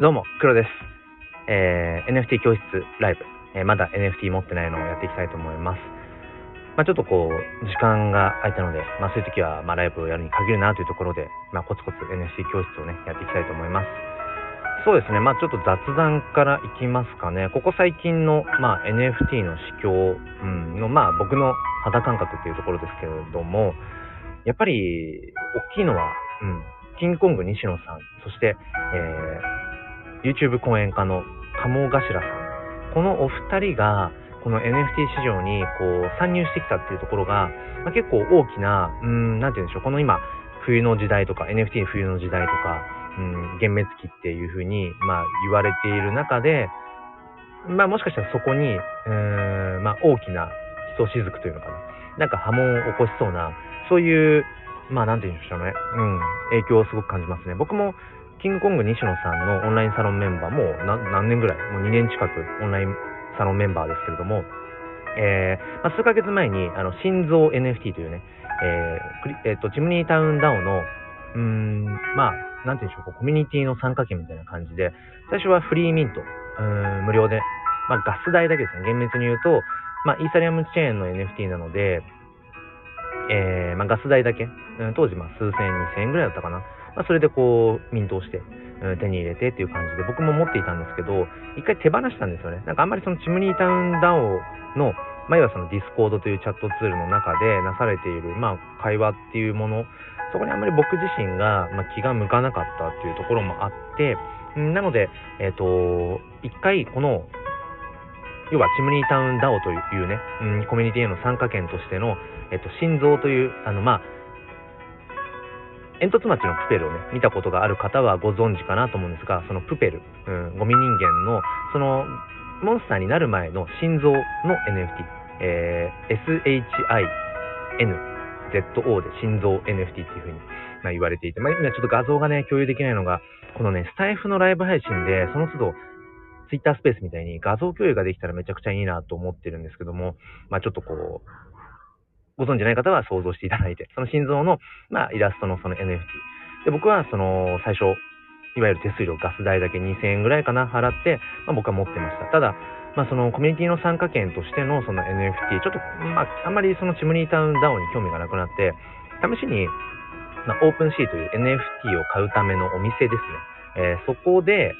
どうも、黒です。えー NFT 教室ライブ、えーまだ NFT 持ってないのをやっていきたいと思います。まあ、ちょっとこう、時間が空いたので、まあ、そういう時は、まあ、ライブをやるに限るなというところで、まあ、コツコツ NFT 教室をね、やっていきたいと思います。そうですね、まあ、ちょっと雑談からいきますかね。ここ最近の、まあ、NFT の市況、うん、の、まあ、僕の肌感覚っていうところですけれども、やっぱり、大きいのは、うん、キングコング西野さん、そして、えー YouTube 講演家の鴨頭さん、このお二人が、この NFT 市場にこう参入してきたっていうところが、まあ、結構大きな、うん、なんて言うんでしょう、この今、冬の時代とか、NFT 冬の時代とか、うん、幻滅期っていうふうに、まあ、言われている中で、まあ、もしかしたらそこに、うーん、まあ、大きなひとしずくというのかな、なんか波紋を起こしそうな、そういう、まあ、なんて言うんでしょうね、うん、影響をすごく感じますね。僕も、キングコング西野さんのオンラインサロンメンバー、も何年ぐらい、もう2年近くオンラインサロンメンバーですけれども、えーまあ、数ヶ月前に、あの、心臓 NFT というね、えークリえーと、チムニータウンダオの、うーん、まあ、なんて言うんでしょう、コミュニティの参加券みたいな感じで、最初はフリーミント、うん、無料で、まあ、ガス代だけですね、厳密に言うと、まあ、イーサリアムチェーンの NFT なので、えーまあ、ガス代だけ、うん当時、まあ、数千、二千円ぐらいだったかな。まあ、それでこう、ミントをして、うん手に入れてっていう感じで、僕も持っていたんですけど、一回手放したんですよね。なんかあんまりそのチムニータウン DAO の、まあ、いわその Discord というチャットツールの中でなされている、まあ、会話っていうもの、そこにあんまり僕自身が、ま、気が向かなかったっていうところもあって、なので、えっ、と、一回この、要はチムニータウンダオというね、うん、コミュニティへの参加権としての、えっ、と、心臓という、あの、まあ、煙突町のプペルをね、見たことがある方はご存知かなと思うんですが、そのプペル、うん、ゴミ人間の、その、モンスターになる前の心臓の NFT、えー SHINZO で心臓 NFT っていうふうに、まあ、言われていて、まあ、今ちょっと画像がね、共有できないのが、このね、スタイフのライブ配信で、その都度、ツイッタースペースみたいに画像共有ができたらめちゃくちゃいいなと思ってるんですけども、まあちょっとこう、ご存知ない方は想像していただいて、その心臓の、まあ、イラストのその NFT。で、僕はその、最初、いわゆる手数料、ガス代だけ2000円ぐらいかな、払って、まあ僕は持ってました。ただ、まあそのコミュニティの参加券としてのその NFT、ちょっと、まああんまりそのチムニータウン DAO に興味がなくなって、試しに、まあ、 OpenSea という NFT を買うためのお店ですね。えーそこで、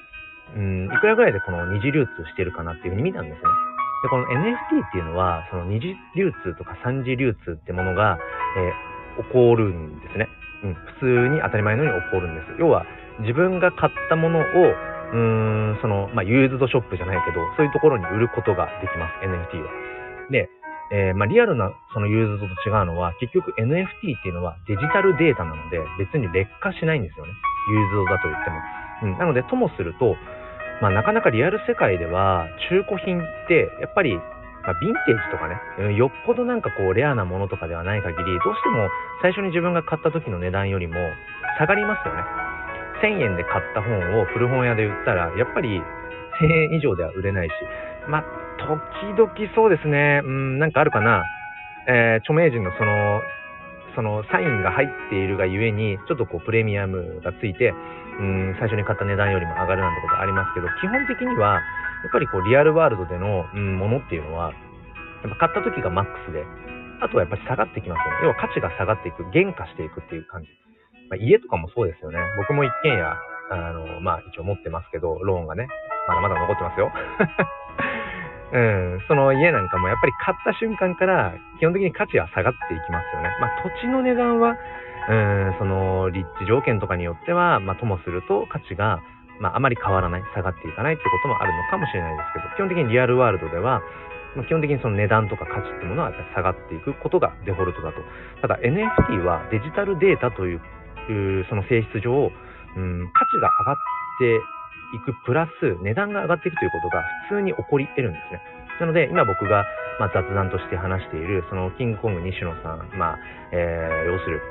うん、いくらぐらいでこの二次流通してるかなっていうふうに見たんですね。で、この NFT っていうのは、その二次流通とか三次流通ってものが、えー起こるんですね。うん、普通に当たり前のように起こるんです。要は、自分が買ったものを、うーん、その、まあ、ユーズドショップじゃないけど、そういうところに売ることができます、NFT は。で、えーまあ、リアルなそのユーズドと違うのは、結局 NFT っていうのはデジタルデータなので、別に劣化しないんですよね。ユーズドだと言っても。うん、なので、ともすると、まあ、なかなかリアル世界では、中古品って、やっぱり、まあ、ヴィンテージとかね、よっぽどなんかこう、レアなものとかではない限り、どうしても最初に自分が買った時の値段よりも下がりますよね。1000円で買った本を古本屋で売ったら、やっぱり1000円以上では売れないし、まあ、時々そうですね、うん、なんかあるかな、えー著名人のその、そのサインが入っているがゆえに、ちょっとこうプレミアムがついて、うん、最初に買った値段よりも上がるなんてことありますけど、基本的には、やっぱりこうリアルワールドでの、うん、ものっていうのは、やっぱ買った時がマックスで、あとはやっぱり下がってきますよね。要は価値が下がっていく、減価していくっていう感じ。まあ、家とかもそうですよね。僕も一軒家、あの、まあ一応持ってますけど、ローンがね、まだまだ残ってますよ。うん、その家なんかもやっぱり買った瞬間から基本的に価値は下がっていきますよね。まあ土地の値段は、うん、その立地条件とかによっては、まあともすると価値が、まああまり変わらない、下がっていかないってこともあるのかもしれないですけど、基本的にリアルワールドでは、まあ、基本的にその値段とか価値ってものは下がっていくことがデフォルトだと。ただ NFT はデジタルデータという、その性質上、うん、価値が上がっていくプラス値段が上がっていくということが普通に起こり得るんですね。なので今僕が、まあ、雑談として話しているそのキングコング西野さん、まあえー要する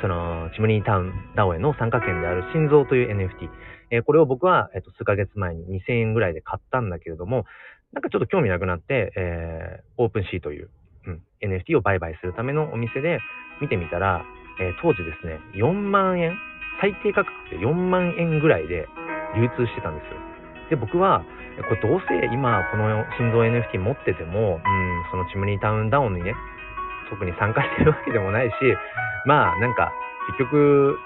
そのチムニータウンダオへの参加券である心臓という NFT、えーこれを僕は、えっと数ヶ月前に2000円ぐらいで買ったんだけれどもなんかちょっと興味なくなって、えーオープンシーという、うん、NFT を売買するためのお店で見てみたら、えー当時ですね4万円最低価格で4万円ぐらいで流通してたんですよ。で、僕は、これどうせ今この心臓 NFT 持ってても、うん、そのチムニータウンダウンにね、特に参加してるわけでもないし、まあなんか結局、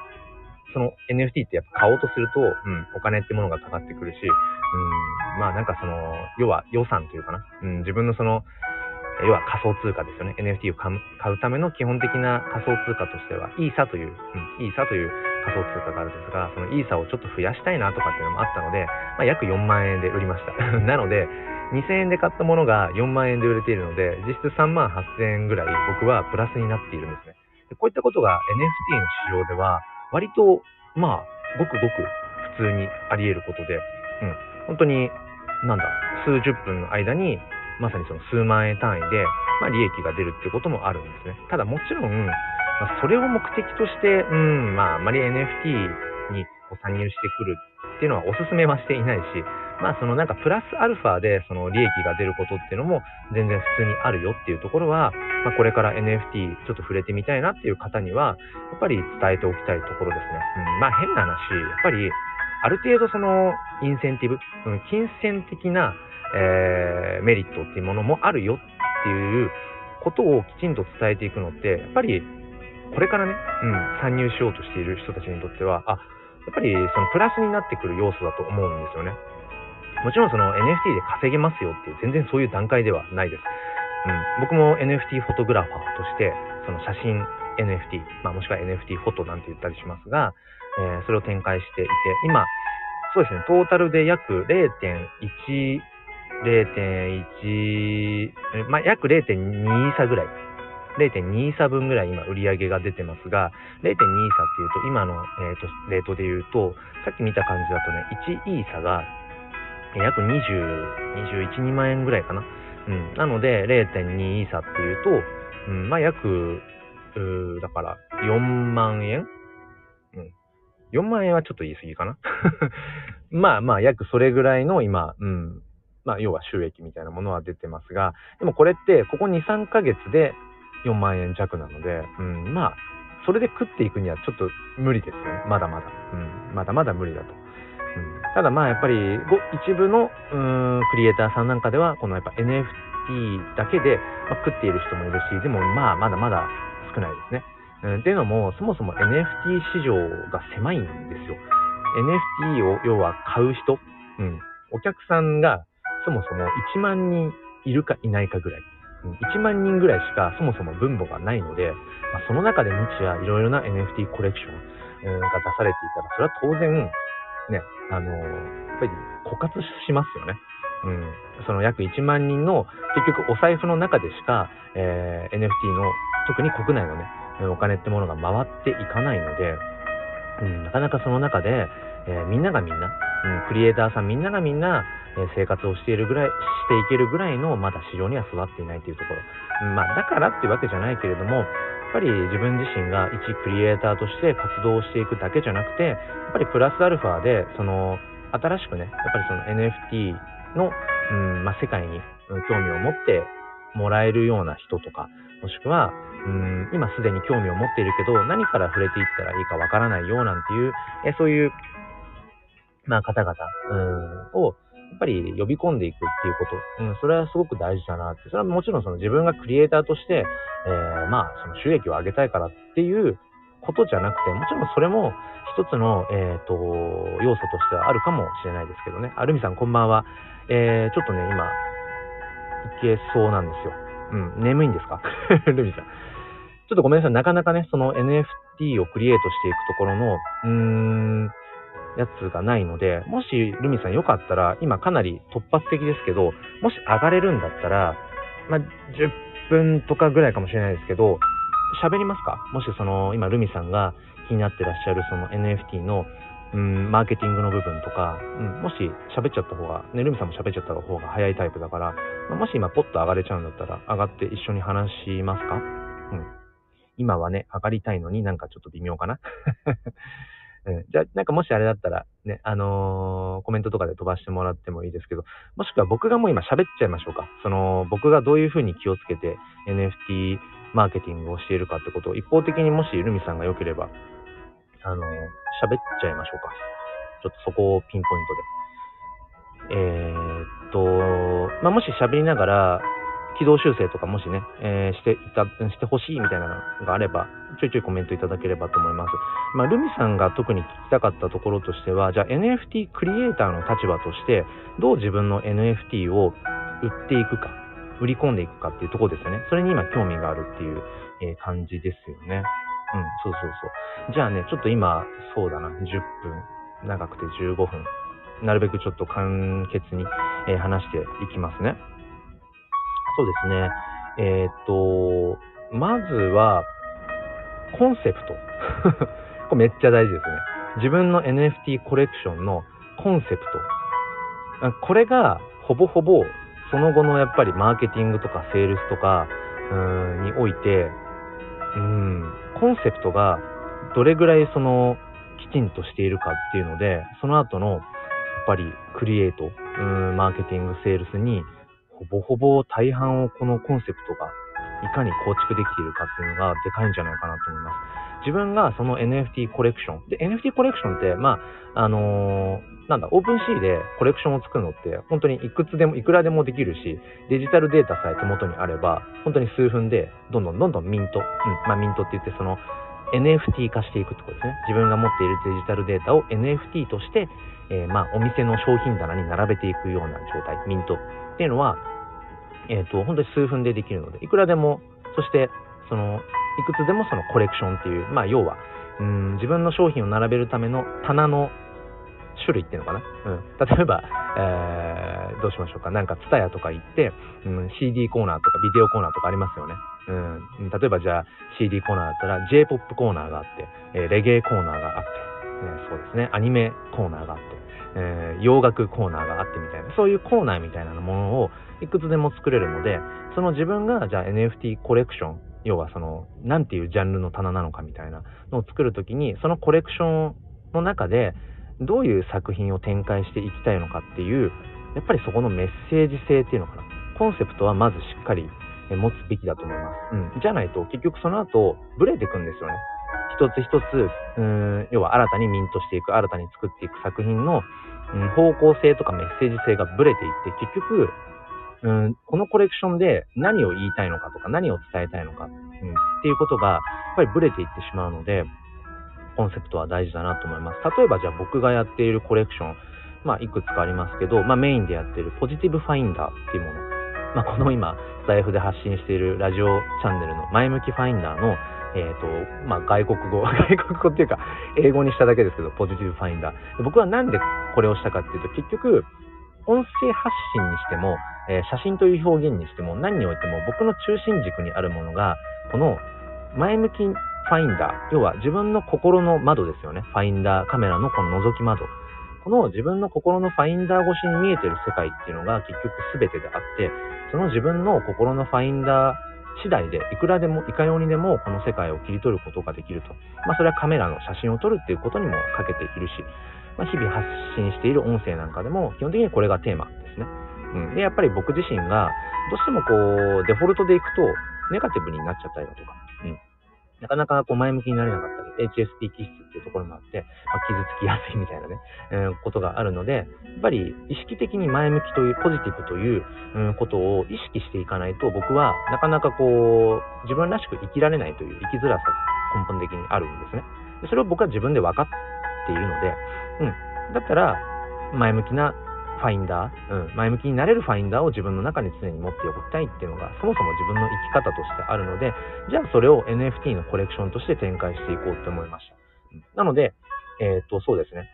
その NFT ってやっぱ買おうとすると、うん、お金ってものがかかってくるし、うん、まあなんかその、要は予算というかな、うん、自分のその、要は仮想通貨ですよね。NFT を買うための基本的な仮想通貨としては、イーサという、うん、イーサという仮想通貨があるんですが、そのイーサをちょっと増やしたいなとかっていうのもあったので、まあ、約4万円で売りました。なので、2000円で買ったものが4万円で売れているので、実質3万8000円ぐらい僕はプラスになっているんですね。でこういったことが NFT の市場では、割と、まあ、ごくごく普通にあり得ることで、うん、本当に、なんだ、数十分の間にまさにその数万円単位で、まあ、利益が出るっていうこともあるんですね。ただもちろん、まあ、それを目的として、うん、まあ、あまり NFT に参入してくるっていうのはお勧めはしていないし、まあそのなんかプラスアルファでその利益が出ることっていうのも全然普通にあるよっていうところは、まあこれから NFT ちょっと触れてみたいなっていう方には、やっぱり伝えておきたいところですね。うん、まあ変な話、やっぱりある程度そのインセンティブ、その金銭的なえー、メリットっていうものもあるよっていうことをきちんと伝えていくのって、やっぱりこれからね、うん、参入しようとしている人たちにとっては、あ、やっぱりそのプラスになってくる要素だと思うんですよね。もちろんその NFT で稼げますよっていう全然そういう段階ではないです。うん、僕も NFT フォトグラファーとして、その写真 NFT、まあ、もしくは NFT フォトなんて言ったりしますが、えー、それを展開していて、今、そうですね、トータルで約0.1 0.1、まあ、約0.2差ぐらい。0.2差分ぐらい今売り上げが出てますが、0.2差っていうと今の、えーと、レートで言うと、さっき見た感じだとね、1イーサが約20、21、2万円ぐらいかな。うん。なので、0.2イーサっていうと、うん、まあ、約、うだから、4万円？うん。4万円はちょっと言い過ぎかな まあまあ、約それぐらいの今、うん、まあ、要は収益みたいなものは出てますが、でもこれって、ここ2、3ヶ月で4万円弱なので、うん、まあ、それで食っていくにはちょっと無理ですよね。まだまだ。うん、まだまだ無理だと。ただまあ、やっぱり、一部の、うん、クリエイターさんなんかでは、このやっぱ NFT だけで、まあ、食っている人もいるし、でもまあ、まだまだ少ないですね。うん、っていうのも、そもそも NFT 市場が狭いんですよ。NFT を要は買う人、うん、お客さんがそもそも1万人いるかいないかぐらい。1万人ぐらいしかそもそも分母がないので、まあ、その中で日夜いろいろな NFT コレクションが出されていたら、それは当然、ね、あの、やっぱり枯渇しますよね。うん。その約1万人の、結局お財布の中でしか、えー、NFT の、特に国内のね、お金ってものが回っていかないので、うん、なかなかその中で、えー、みんながみんな、うん、クリエイターさんみんながみんな、え生活をしているぐらい、していけるぐらいのまだ市場には座っていないというところ。うん、まあだからっていうわけじゃないけれども、ぱり自分自身が一クリエイターとして活動していくだけじゃなくて、やっぱりプラスアルファで、その、新しくね、やっぱりその NFT の、うんまあ、世界に興味を持ってもらえるような人とか、もしくは、うん、今すでに興味を持っているけど、何から触れていったらいいかわからないよなんていう、えそういうまあ、方々、うん、を、やっぱり呼び込んでいくっていうこと、うん、それはすごく大事だなって、それはもちろんその自分がクリエイターとして、えー、まあ、その収益を上げたいからっていうことじゃなくて、もちろんそれも一つの、えっ、ー、と、要素としてはあるかもしれないですけどね。あ、ルミさんこんばんは。えー、ちょっとね、今、いけそうなんですよ。うん、眠いんですか？ルミさん。ちょっとごめんなさい。なかなかね、その NFT をクリエイトしていくところの、うーん、やつがないので、もしルミさんよかったら、今かなり突発的ですけど、もし上がれるんだったら、まあ、10分とかぐらいかもしれないですけど、喋りますか？もしその、今ルミさんが気になってらっしゃるその NFT の、うん、マーケティングの部分とか、うん、もし喋っちゃった方が、ね、ルミさんも喋っちゃった方が早いタイプだから、まあ、もし今ポッと上がれちゃうんだったら、上がって一緒に話しますか？うん。今はね、上がりたいのになんかちょっと微妙かな？うん、じゃあ、なんかもしあれだったら、ね、あのー、コメントとかで飛ばしてもらってもいいですけど、もしくは僕がもう今喋っちゃいましょうか。その、僕がどういうふうに気をつけて NFT マーケティングをしているかってことを一方的にもしルミさんが良ければ、あのー、喋っちゃいましょうか。ちょっとそこをピンポイントで。えー、っと、まあ、もし喋りながら、軌道修正とかもしね、えー、していた、してほしいみたいなのがあれば、ちょいちょいコメントいただければと思います。まあ、ルミさんが特に聞きたかったところとしては、じゃあ NFT クリエイターの立場として、どう自分の NFT を売っていくか、売り込んでいくかっていうところですよね。それに今興味があるっていう、えー、感じですよね。うん、そうそうそう。じゃあね、ちょっと今、そうだな、10分、長くて15分、なるべくちょっと簡潔に、えー、話していきますね。そうですね。えー、っと、まずは、コンセプト。これめっちゃ大事ですね。自分の NFT コレクションのコンセプト。これが、ほぼほぼ、その後のやっぱりマーケティングとかセールスとか、うんにおいて、うん、コンセプトがどれぐらいその、きちんとしているかっていうので、その後の、やっぱりクリエイト、うん、マーケティング、セールスにほぼほぼ大半をこのコンセプトがいかに構築できているかっていうのがでかいんじゃないかなと思います。自分がその NFT コレクション。で、NFT コレクションって、まあ、あのー、なんだ、オープンシーでコレクションを作るのって、本当にいくつでも、いくらでもできるし、デジタルデータさえ手元にあれば、本当に数分で、どんどんどんどんミント、うん、まあミントって言って、その、NFT 化していくってことですね。自分が持っているデジタルデータを NFT として、えー、まあ、お店の商品棚に並べていくような状態、ミントっていうのは、えっ、ー、と、本当に数分でできるので、いくらでも、そして、その、いくつでもそのコレクションっていう、まあ、要は、うん、自分の商品を並べるための棚の種類っていうのかな。うん。例えば、えー、どうしましょうか。なんか、ツタヤとか行って、うん、CD コーナーとかビデオコーナーとかありますよね。うん。例えばじゃあ、CD コーナーだったら、J-POP コーナーがあって、えー、レゲエコーナーがあって、えー、そうですね、アニメコーナーがあって、えー、洋楽コーナーがあってみたいな、そういうコーナーみたいなものをいくつでも作れるので、その自分がじゃあ NFT コレクション、要はその、なんていうジャンルの棚なのかみたいなのを作るときに、そのコレクションの中で、どういう作品を展開していきたいのかっていう、やっぱりそこのメッセージ性っていうのかな。コンセプトはまずしっかり持つべきだと思います。うん。じゃないと結局その後、ブレてくんですよね。一つ一つ、うん、要は新たにミントしていく、新たに作っていく作品の、うん、方向性とかメッセージ性がブレていって、結局、うん、このコレクションで何を言いたいのかとか何を伝えたいのか、うん、っていうことがやっぱりブレていってしまうので、コンセプトは大事だなと思います。例えばじゃあ僕がやっているコレクション、まあいくつかありますけど、まあメインでやっている Positive Finder っていうもの。まあこの今、スタイフで発信しているラジオチャンネルの前向きファインダーのえっ、ー、と、まあ、外国語、外国語っていうか、英語にしただけですけど、 Positive Finder。僕はなんでこれをしたかっていうと、結局、音声発信にしても、えー、写真という表現にしても、何においても僕の中心軸にあるものが、この前向きファインダー、要は自分の心の窓ですよね。ファインダー、カメラのこの覗き窓。この自分の心のファインダー越しに見えてる世界っていうのが結局全てであって、その自分の心のファインダー次第で、いくらでも、いかようにでもこの世界を切り取ることができると。まあそれはカメラの写真を撮るっていうことにもかけているし、まあ、日々発信している音声なんかでも、基本的にこれがテーマですね。うん。で、やっぱり僕自身が、どうしてもこう、デフォルトでいくと、ネガティブになっちゃったりだとか、なかなかこう前向きになれなかったり、HSP 気質っていうところもあって、まあ、傷つきやすいみたいなね、えー、ことがあるので、やっぱり意識的に前向きという、ポジティブという、うん、ことを意識していかないと、僕はなかなかこう、自分らしく生きられないという生きづらさが根本的にあるんですね。それを僕は自分で分かっているので、うん。だったら、前向きなファインダー、うん、前向きになれるファインダーを自分の中に常に持っておきたいっていうのが、そもそも自分の生き方としてあるので、じゃあそれを NFT のコレクションとして展開していこうって思いました。なので、えっ、と、そうですね。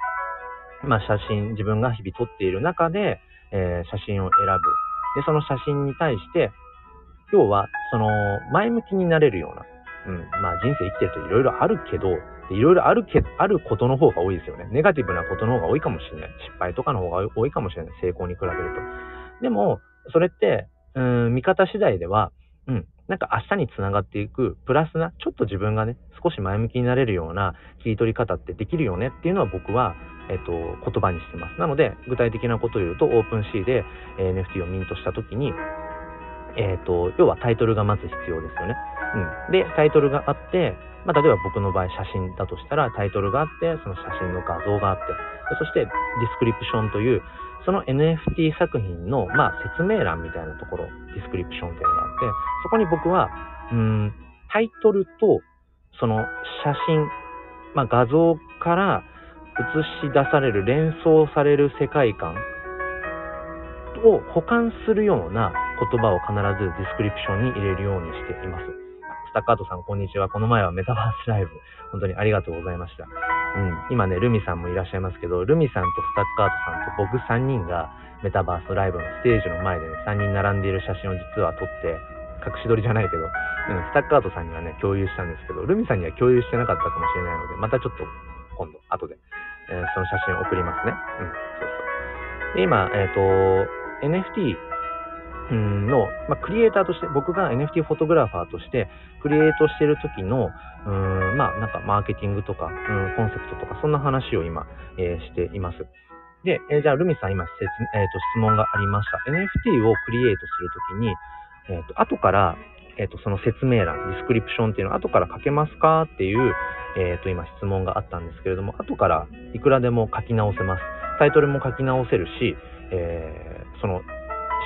まあ、写真、自分が日々撮っている中で、えー、写真を選ぶ。で、その写真に対して、要は、その、前向きになれるような、うん、まあ人生生きてるといろいろあるけど、いろいろあるけ、あることの方が多いですよね。ネガティブなことの方が多いかもしれない。失敗とかの方が多いかもしれない。成功に比べると。でも、それって、うん、見方次第では、うん、なんか明日につながっていく、プラスな、ちょっと自分がね、少し前向きになれるような切り取り方ってできるよねっていうのは僕は、えっと、言葉にしてます。なので、具体的なことを言うと、オープンシーで NFT をミントした時に、えっと、要はタイトルがまず必要ですよね。うん。で、タイトルがあって、まあ、例えば僕の場合写真だとしたらタイトルがあって、その写真の画像があって、そして description という、その NFT 作品の、まあ、説明欄みたいなところ、 description っていうのがあって、そこに僕は、うん、タイトルと、その写真、まあ、画像から映し出される、連想される世界観を補完するような言葉を必ず description に入れるようにしています。スタッカートさん、こんにちは。この前はメタバースライブ、本当にありがとうございました。うん、今ね、ルミさんもいらっしゃいますけど、ルミさんとスタッカートさんと僕3人がメタバースライブのステージの前でね、3人並んでいる写真を実は撮って、隠し撮りじゃないけど、うん、スタッカートさんにはね、共有したんですけど、ルミさんには共有してなかったかもしれないので、またちょっと今度、後で、えー、その写真を送りますね。うん、そうそう。で、今、えっ、ー、と、NFT の、まあ、クリエイターとして、僕が NFT フォトグラファーとしてクリエイトしてる時の、うん、まあ、なんかマーケティングとか、うん、コンセプトとか、そんな話を今、えー、しています。で、えー、じゃあ、ルミさん今説、えーと、質問がありました。NFT をクリエイトするときに、えっ、と、後から、えっ、と、その説明欄、 description っていうのを後から書けますかっていう、えっ、と、今質問があったんですけれども、後からいくらでも書き直せます。タイトルも書き直せるし、えー、その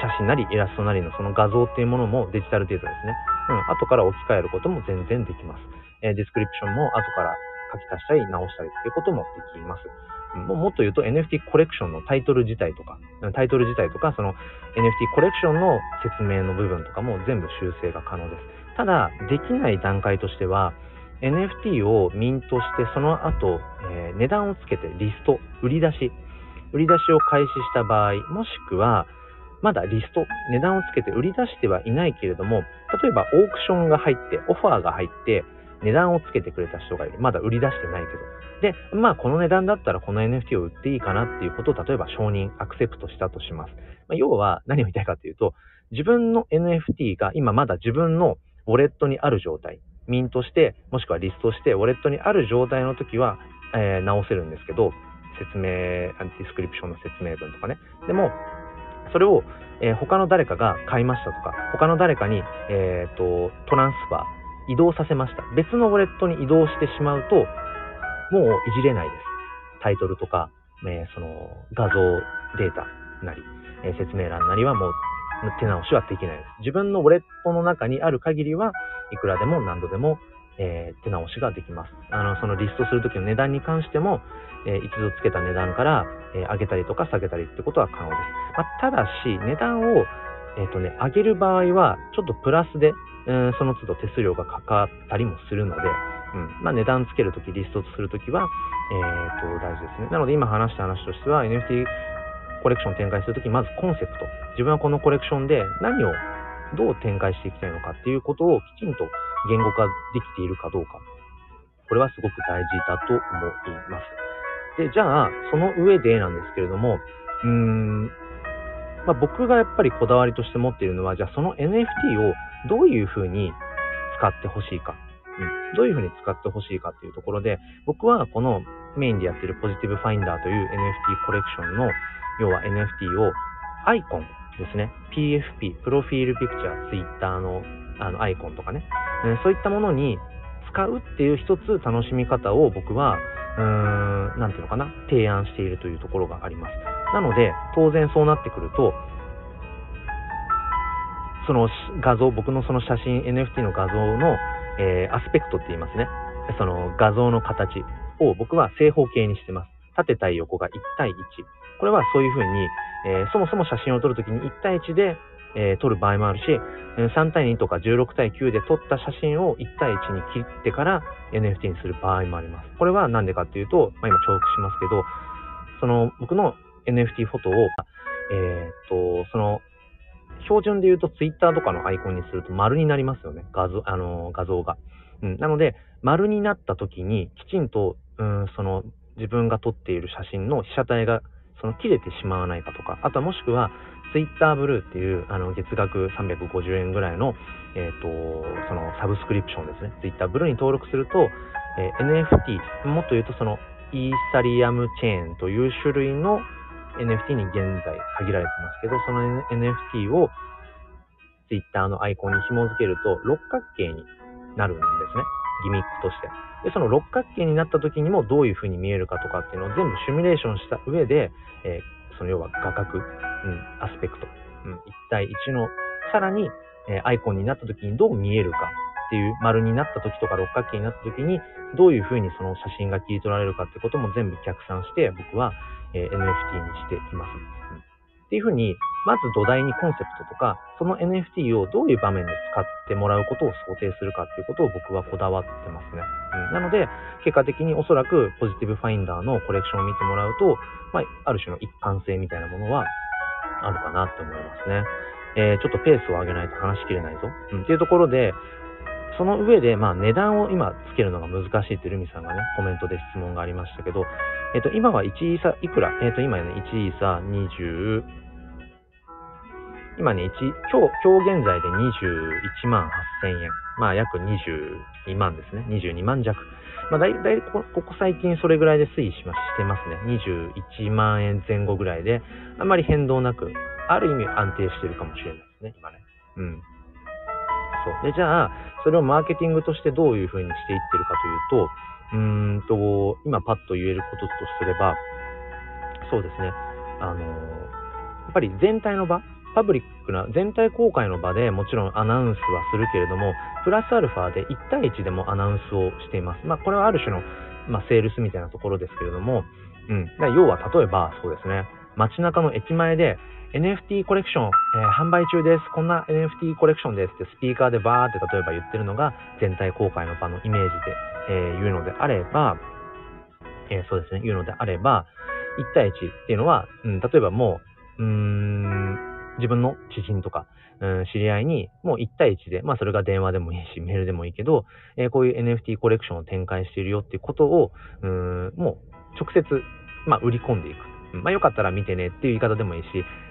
写真なりイラストなりのその画像っていうものもデジタルデータですね。うん、後から置き換えることも全然できます。えー、 description も後から書き足したり直したりっていうこともできます。ももっと言うと NFT コレクションのタイトル自体とか、タイトル自体とか、その NFT コレクションの説明の部分とかも全部修正が可能です。ただ、できない段階としては、NFT をミントして、その後、えー、値段をつけてリスト、売り出し、売り出しを開始した場合、もしくは、まだリスト、値段をつけて売り出してはいないけれども、例えばオークションが入って、オファーが入って、値段をつけてくれた人がいる。まだ売り出してないけど。で、まあこの値段だったらこの NFT を売っていいかなっていうことを例えば承認、アクセプトしたとします。まあ、要は何を言いたいかというと、自分の NFT が今まだ自分のウォレットにある状態、ミントして、もしくはリストして、ウォレットにある状態の時は、えー、直せるんですけど、説明、ディスクリプションの説明文とかね。でも、それを、えー、他の誰かが買いましたとか、他の誰かに、えーと、トランスファー、移動させました。別のウォレットに移動してしまうと、もういじれないです。タイトルとか、えー、その画像データなり、えー、説明欄なりはもう手直しはできないです。自分のウォレットの中にある限りはいくらでも何度でも、えー、手直しができます。あの、そのリストするときの値段に関しても、え一度つけた値段から、え上げたりとか下げたりってことは可能です。まあ、ただし、値段を、えっ、とね、上げる場合は、ちょっとプラスで、うん、その都度手数料がかかったりもするので、うん、まあ、値段つけるとき、リストするときは、えっ、と、大事ですね。なので、今話した話としては、NFT コレクション展開するとき、まずコンセプト。自分はこのコレクションで何をどう展開していきたいのかっていうことをきちんと言語化できているかどうか。これはすごく大事だと思います。で、じゃあ、その上でなんですけれども、うーん、まあ、僕がやっぱりこだわりとして持っているのは、じゃあその NFT をどういうふうに使ってほしいか、うん、どういうふうに使ってほしいかっていうところで、僕はこのメインでやってるポジティブファインダーという NFT コレクションの、要は NFT をアイコンですね、PFP、プロフィールピクチャー、Twitter のあのアイコンとかね、そういったものに使うっていう一つ楽しみ方を僕はうーん、なていうのかな、提案しているというところがあります。なので、当然そうなってくると、その画像、僕のその写真、NFT の画像の、えー、アスペクトって言いますね。その画像の形を僕は正方形にしてます。縦対横が1対1。これはそういうふうに、えー、そもそも写真を撮るときに1対1でえー、撮る場合もあるし、3対2とか16対9で撮った写真を1対1に切ってから NFT にする場合もあります。これは何でかっていうと、まあ、今重複しますけど、その僕の NFT フォトを、えー、っと、その標準で言うと Twitter とかのアイコンにすると丸になりますよね。画像、あの画像が。うん。なので、丸になった時にきちんと、うん、その自分が撮っている写真の被写体がその切れてしまわないかとか、あとはもしくはツイッターブルーっていうあの月額350円ぐらいの、えーと、そのサブスクリプションですね。ツイッターブルーに登録すると、えー、NFT、もっと言うとそのイーサリアムチェーンという種類の NFT に現在限られてますけど、その NFT をツイッターのアイコンに紐付けると六角形になるんですね。ギミックとして。で、その六角形になった時にもどういう風に見えるかとかっていうのを全部シミュレーションした上で、えー、その要は画角、うん、アスペクト、うん、1対1の、さらに、え、アイコンになった時にどう見えるかっていう丸になった時とか六角形になった時にどういう風にその写真が切り取られるかってことも全部逆算して僕は、え、NFT にしています。うんっていうふうに、まず土台にコンセプトとか、その NFT をどういう場面で使ってもらうことを想定するかっていうことを僕はこだわってますね。うん、なので、結果的におそらくポジティブファインダーのコレクションを見てもらうと、まあ、ある種の一貫性みたいなものはあるかなって思いますね。えー、ちょっとペースを上げないと話しきれないぞ。うん、っていうところで、その上で、まあ、値段を今つけるのが難しいってルミさんがね、コメントで質問がありましたけど、えっ、と、今は1イーサいくら？えっ、と、今ね、1イーサ20、今ね、1、今日、今日現在で21万8000円。まあ、約22万ですね。22万弱。まあ、だいたいここ最近それぐらいで推移しましてますね。21万円前後ぐらいで、あんまり変動なく、ある意味安定してるかもしれないですね、今ね。うん。そう。で、じゃあ、それをマーケティングとしてどういうふうにしていってるかというと、うーんと、今パッと言えることとすれば、そうですね、あの、やっぱり全体の場、パブリックな全体公開の場でもちろんアナウンスはするけれども、プラスアルファで1対1でもアナウンスをしています。まあ、これはある種の、まあ、セールスみたいなところですけれども、うん。要は例えば、そうですね、街中の駅前で、NFT コレクション、えー、販売中です。こんな NFT コレクションですってスピーカーでバーって例えば言ってるのが全体公開の場のイメージで、えー、言うのであれば、えー、そうですね、言うのであれば、1対1っていうのは、うん、例えばもう、うーん、自分の知人とか、うん、知り合いに、もう1対1で、まあそれが電話でもいいし、メールでもいいけど、えー、こういう NFT コレクションを展開しているよっていうことを、うん、もう直接、まあ売り込んでいく。まあよかったら見てねっていう言い方でもいいし、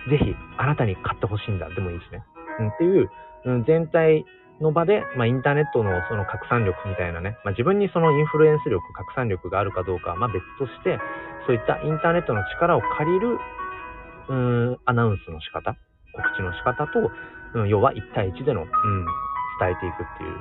ぜひあなたに買ってほしいんだでもいいしね。うん、っていう、うん、全体の場で、まあ、インターネットのその拡散力みたいなね、まあ、自分にそのインフルエンス力、拡散力があるかどうかは、まあ、別として、そういったインターネットの力を借りる、うーん、アナウンスの仕方、告知の仕方と、うん、要は1対1での、うん、伝えていくっていう、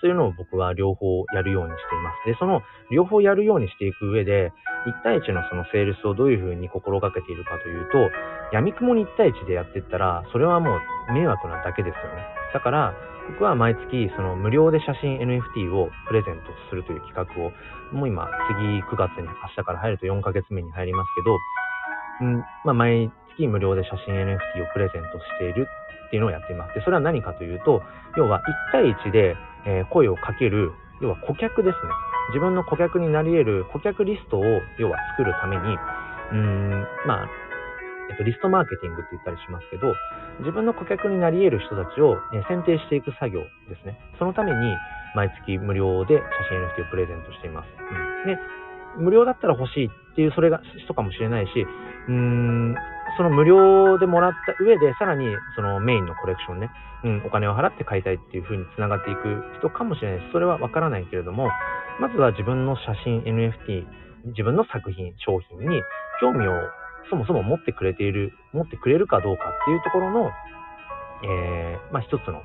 そういうのを僕は両方やるようにしています。で、その両方やるようにしていく上で、1対1のそのセールスをどういうふうに心がけているかというと、闇雲に1対1でやっていったら、それはもう迷惑なだけですよね。だから、僕は毎月、その無料で写真 NFT をプレゼントするという企画を、もう今、次9月に明日から入ると4ヶ月目に入りますけど、うん、まあ、毎月無料で写真 NFT をプレゼントしているっていうのをやっています。で、それは何かというと、要は1対1で、え、声をかける、要は顧客ですね。自分の顧客になり得る顧客リストを、要は作るために、うーん、まあ、えっと、リストマーケティングって言ったりしますけど、自分の顧客になり得る人たちを、え選定していく作業ですね。そのために、毎月無料で写真 NFT をプレゼントしています。うん、で、無料だったら欲しいっていう、それが人かもしれないし、うーん、その無料でもらった上で、さらにそのメインのコレクションね、うん、お金を払って買いたいっていう風に繋がっていく人かもしれないし、それはわからないけれども、まずは自分の写真 NFT、自分の作品、商品に興味をそもそも持ってくれている、持ってくれるかどうかっていうところの、えー、まあ一つの、うん、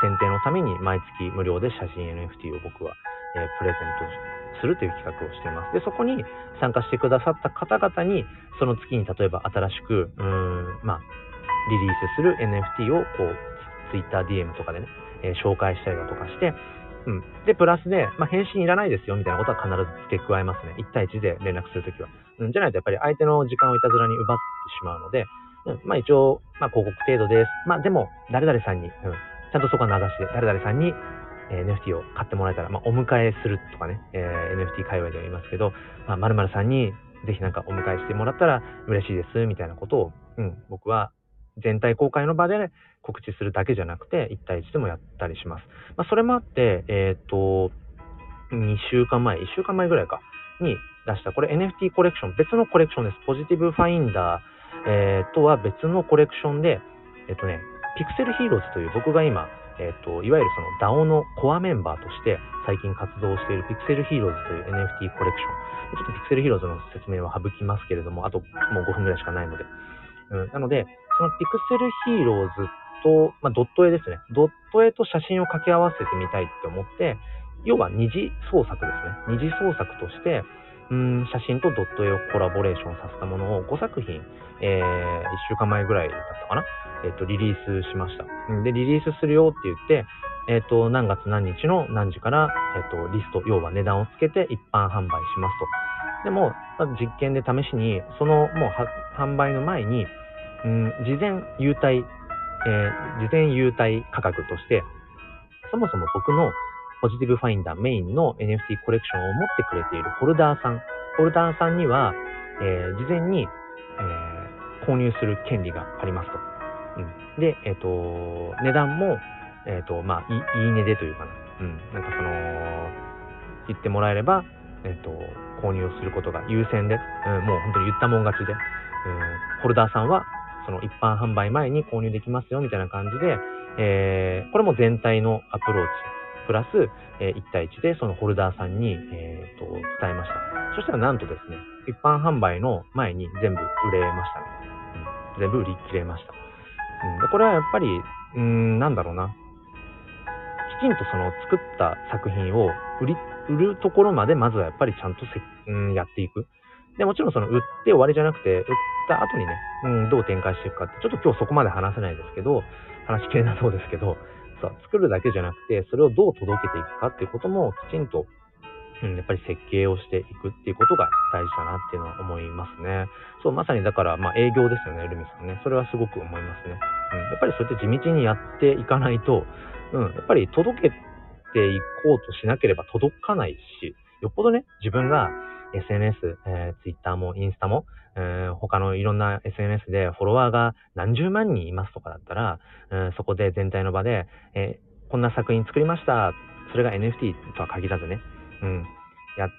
選定のために毎月無料で写真 NFT を僕は、えー、プレゼントするという企画をしています。で、そこに参加してくださった方々に、その月に例えば新しく、うん、まあ、リリースする NFT をこう、Twitter DM とかでね、えー、紹介したりだとかして、うん。で、プラスで、まあ、返信いらないですよ、みたいなことは必ず付け加えますね。1対1で連絡するときは。うん。じゃないと、やっぱり相手の時間をいたずらに奪ってしまうので、うん。まあ、一応、まあ、広告程度です。まあ、でも、誰々さんに、うん。ちゃんとそこは流して、誰々さんに、え、NFT を買ってもらえたら、まあ、お迎えするとかね、えー、NFT 界隈では言いますけど、まあ、〇〇さんに、ぜひなんかお迎えしてもらったら嬉しいです、みたいなことを、うん、僕は全体公開の場で、ね、告知するだけじゃなくて、1対1でもやったりします。まあ、それもあって、えっ、ー、と、2週間前、1週間前ぐらいか、に出した、これ NFT コレクション、別のコレクションです。ポジティブファインダー、えー、とは別のコレクションで、えっ、ー、とね、ピクセルヒーローズという僕が今、えっ、と、いわゆるその DAO のコアメンバーとして最近活動しているピクセルヒーローズという NFT コレクション。ちょっとピクセルヒーローズの説明は省きますけれども、あともう5分ぐらいしかないので。うん、なので、そのピクセルヒーローズっト、まあ、ドット絵ですね。ドット絵と写真を掛け合わせてみたいって思って、要は二次創作ですね。二次創作として、うん写真とドット絵をコラボレーションさせたものを5作品、えー、1週間前ぐらいだったかな、えっ、と、リリースしました。で、リリースするよって言って、えっ、と、何月何日の何時から、えっ、と、リスト、要は値段をつけて一般販売しますと。でも、実験で試しに、そのもう販売の前に、うん、事前優待、えー、事前優待価格として、そもそも僕のポジティブファインダーメインの NFT コレクションを持ってくれているホルダーさん、ホルダーさんには、えー、事前に、えー、購入する権利がありますと。うん、で、えっ、ー、と、値段も、えっ、と、まあい、いいねでというかな。うん、なんかその、言ってもらえれば、えっ、と、購入をすることが優先で、うん、もう本当に言ったもん勝ちで、うん、ホルダーさんはその一般販売前に購入できますよみたいな感じで、えー、これも全体のアプローチ、プラス、えー、1対1でそのホルダーさんに、えーと、伝えました。そしたらなんとですね、一般販売の前に全部売れましたね。うん、全部売り切れました。うん、でこれはやっぱり、うん、なんだろうな。きちんとその作った作品を売り、売るところまでまずはやっぱりちゃんとせ、うん、やっていく。で、もちろんその売って終わりじゃなくて、売った後にね、うん、どう展開していくかって、ちょっと今日そこまで話せないですけど、話しきれなそうですけど、さ、作るだけじゃなくて、それをどう届けていくかっていうこともきちんと、うん、やっぱり設計をしていくっていうことが大事だなっていうのは思いますね。そう、まさにだから、まあ営業ですよね、ルミさんね。それはすごく思いますね。うん、やっぱりそうやって地道にやっていかないと、うん、やっぱり届けていこうとしなければ届かないし、よっぽどね、自分が SNS、えー、Twitter もインスタも、えー、他のいろんな SNS でフォロワーが何十万人いますとかだったら、うん、そこで全体の場で、えー、こんな作品作りました。それが NFT とは限らずね、うん、やっ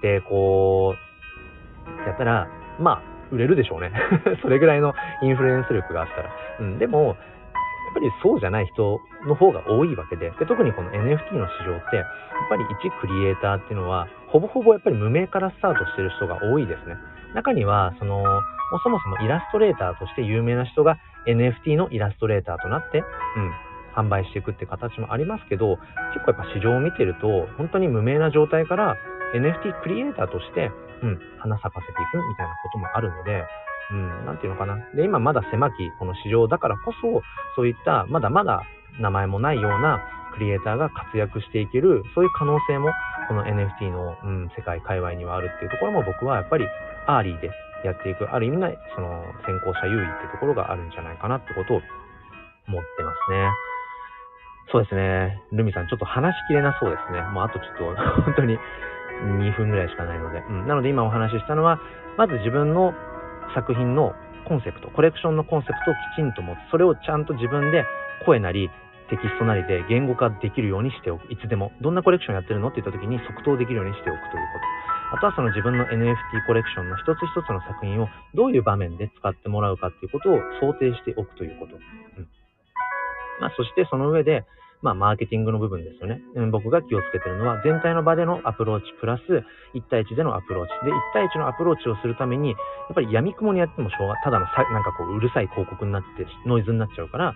て、こう、やったら、まあ、売れるでしょうね。それぐらいのインフルエンス力があったら。うん、でも、やっぱりそうじゃない人の方が多いわけでで特にこの NFT の市場ってやっぱり一クリエイターっていうのはほぼほぼやっぱり無名からスタートしてる人が多いですね中にはそのもそもそもイラストレーターとして有名な人が NFT のイラストレーターとなって、うん、販売していくって形もありますけど結構やっぱ市場を見てると本当に無名な状態から NFT クリエイターとして、うん、花咲かせていくみたいなこともあるのでうん、なんていうのかな。で、今まだ狭きこの市場だからこそ、そういったまだまだ名前もないようなクリエイターが活躍していける、そういう可能性もこの NFT の、うん、世界界隈にはあるっていうところも僕はやっぱりアーリーでやっていく、ある意味のその先行者優位っていうところがあるんじゃないかなってことを思ってますね。そうですね。ルミさん、ちょっと話しきれなそうですね。もうあとちょっと 本当に2分ぐらいしかないので。うん、なので今お話ししたのは、まず自分の作品のコンセプト、コレクションのコンセプトをきちんと持つ。それをちゃんと自分で声なり、テキストなりで言語化できるようにしておく。いつでも。どんなコレクションやってるの？って言った時に即答できるようにしておくということ。あとはその自分の NFT コレクションの一つ一つの作品をどういう場面で使ってもらうかっていうことを想定しておくということ。うん。まあ、そしてその上で、まあ、マーケティングの部分ですよね。僕が気をつけてるのは、全体の場でのアプローチプラス、1対1でのアプローチ。で、1対1のアプローチをするために、やっぱり闇雲にやってもしょうが、ただのさ、なんかこう、うるさい広告になって、ノイズになっちゃうから、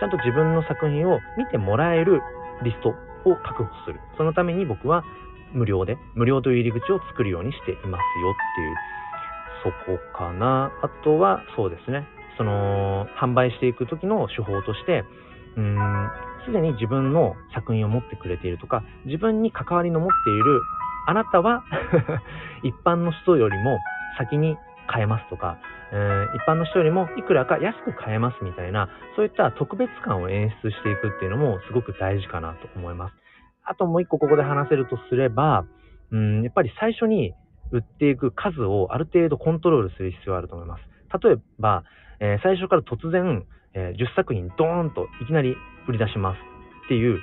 ちゃんと自分の作品を見てもらえるリストを確保する。そのために僕は無料で、無料という入り口を作るようにしていますよっていう、そこかな。あとは、そうですね。その、販売していく時の手法として、うーん、すでに自分の作品を持ってくれているとか、自分に関わりの持っているあなたは 一般の人よりも先に買えますとか、えー、一般の人よりもいくらか安く買えますみたいな、そういった特別感を演出していくっていうのもすごく大事かなと思います。あともう一個ここで話せるとすれば、うん、やっぱり最初に売っていく数をある程度コントロールする必要があると思います。例えば、えー、最初から突然、えー、10作品ドーンといきなり売り出しますっていう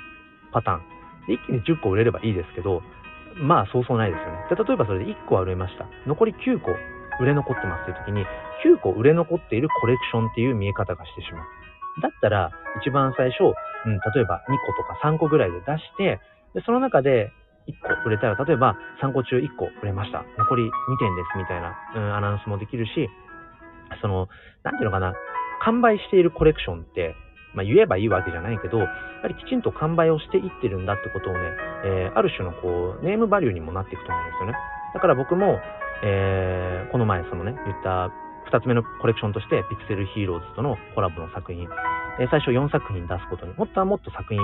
パターン。一気に10個売れればいいですけど、まあそうそうないですよね。で例えばそれで1個は売れました。残り9個売れ残ってますっていう時に、9個売れ残っているコレクションっていう見え方がしてしまう。だったら、一番最初、うん、例えば2個とか3個ぐらいで出して、でその中で1個売れたら、例えば3個中1個売れました。残り2点ですみたいな、うん、アナウンスもできるし、その、なんていうのかな、完売しているコレクションって、まあ、言えばいいわけじゃないけど、やはりきちんと完売をしていってるんだってことをね、えー、ある種のこう、ネームバリューにもなっていくと思うんですよね。だから僕も、えー、この前そのね、言った2つ目のコレクションとして、ピクセルヒーローズとのコラボの作品、えー、最初4作品出すことに、もっとはもっと作品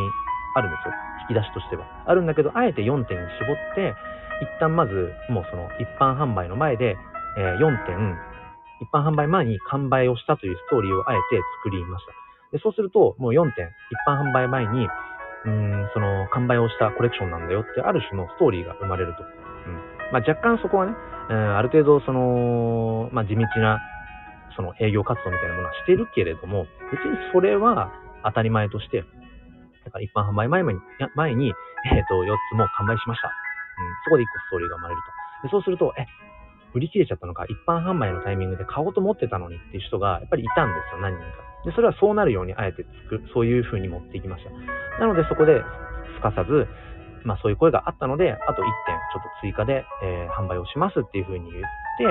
あるんですよ。引き出しとしては。あるんだけど、あえて4点に絞って、一旦まず、もうその一般販売の前で、えー、4点、一般販売前に完売をしたというストーリーをあえて作りました。でそうすると、もう4点、一般販売前に、うん、その完売をしたコレクションなんだよって、ある種のストーリーが生まれると。うんまあ、若干そこはね、うん、ある程度その、まあ、地道なその営業活動みたいなものはしてるけれども、別にそれは当たり前として、だから一般販売前に、前に、えっ、ー、と、4つも完売しました。うん、そこで1個ストーリーが生まれると。でそうすると、え、売り切れちゃったのか、一般販売のタイミングで買おうと思ってたのにっていう人がやっぱりいたんですよ、何人か。で、それはそうなるようにあえてつく、そういう風に持っていきました。なのでそこですかさず、まあそういう声があったので、あと1点ちょっと追加で、えー、販売をしますっていう風に言って、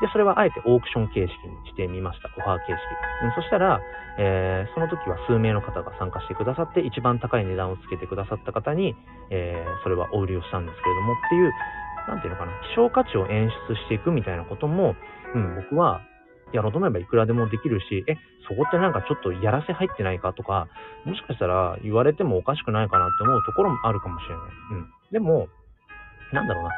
で、それはあえてオークション形式にしてみました。オファー形式。うん、そしたら、えー、その時は数名の方が参加してくださって、一番高い値段をつけてくださった方に、えー、それはお売りをしたんですけれどもっていう、なんていうのかな、希少価値を演出していくみたいなことも、うん、僕はやろうと思えばいくらでもできるし、え、そこってなんかちょっとやらせ入ってないかとか、もしかしたら言われてもおかしくないかなって思うところもあるかもしれない。うん。でも、なんだろうな。や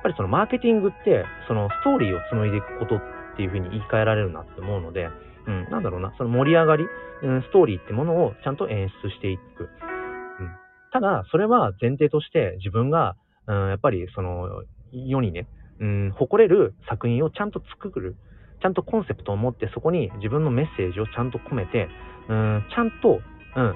っぱりそのマーケティングって、そのストーリーを紡いでいくことっていうふうに言い換えられるなって思うので、うん、なんだろうな、その盛り上がり、うん、ストーリーってものをちゃんと演出していく。うん、ただ、それは前提として自分が、うん、やっぱりその世にね、うん、誇れる作品をちゃんと作る。ちゃんとコンセプトを持ってそこに自分のメッセージをちゃんと込めて、うん、ちゃんと、うん、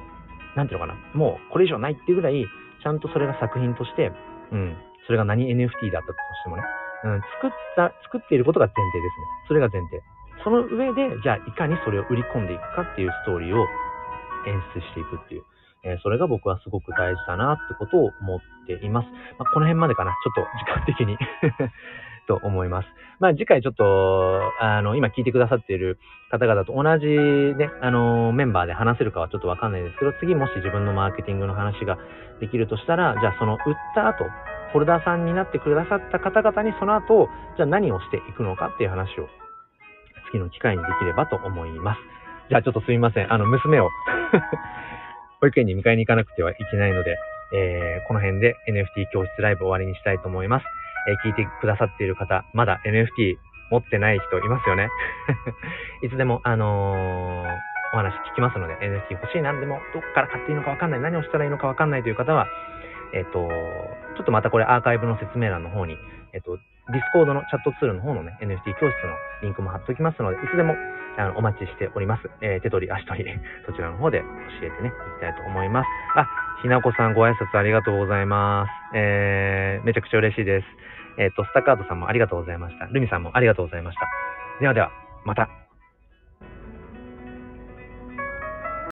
なんていうのかな、もうこれ以上ないっていうぐらい、ちゃんとそれが作品として、うん、それが何 NFT だったとしてもね、うん、作った、作っていることが前提ですね。それが前提。その上で、じゃあいかにそれを売り込んでいくかっていうストーリーを演出していくっていう。えー、それが僕はすごく大事だなってことを思っています。まあ、この辺までかな。ちょっと時間的にと思います。まあ、次回ちょっと、あの、今聞いてくださっている方々と同じね、あの、メンバーで話せるかはちょっとわかんないですけど、次もし自分のマーケティングの話ができるとしたら、じゃあその売った後、ホルダーさんになってくださった方々にその後、じゃあ何をしていくのかっていう話を次の機会にできればと思います。じゃあちょっとすみません。あの、娘を 保育園に迎えに行かなくてはいけないので、えー、この辺で NFT 教室ライブ終わりにしたいと思います。え、聞いてくださっている方、まだ NFT 持ってない人いますよね。いつでも、あのー、お話聞きますので、NFT 欲しいなんでも、どっから買っていいのかわかんない、何をしたらいいのかわかんないという方は、えっ、ー、と、ちょっとまたこれアーカイブの説明欄の方に、えっ、ー、と、ディスコードのチャットツールの方のね、NFT 教室のリンクも貼っておきますので、いつでもあのお待ちしております。えー、手取り足取り、そちらの方で教えてね、いきたいと思います。あ、ひなこさんご挨拶ありがとうございます。えー、めちゃくちゃ嬉しいです。えっ、ー、と、スタッカートさんもありがとうございました。ルミさんもありがとうございました。ではでは、また。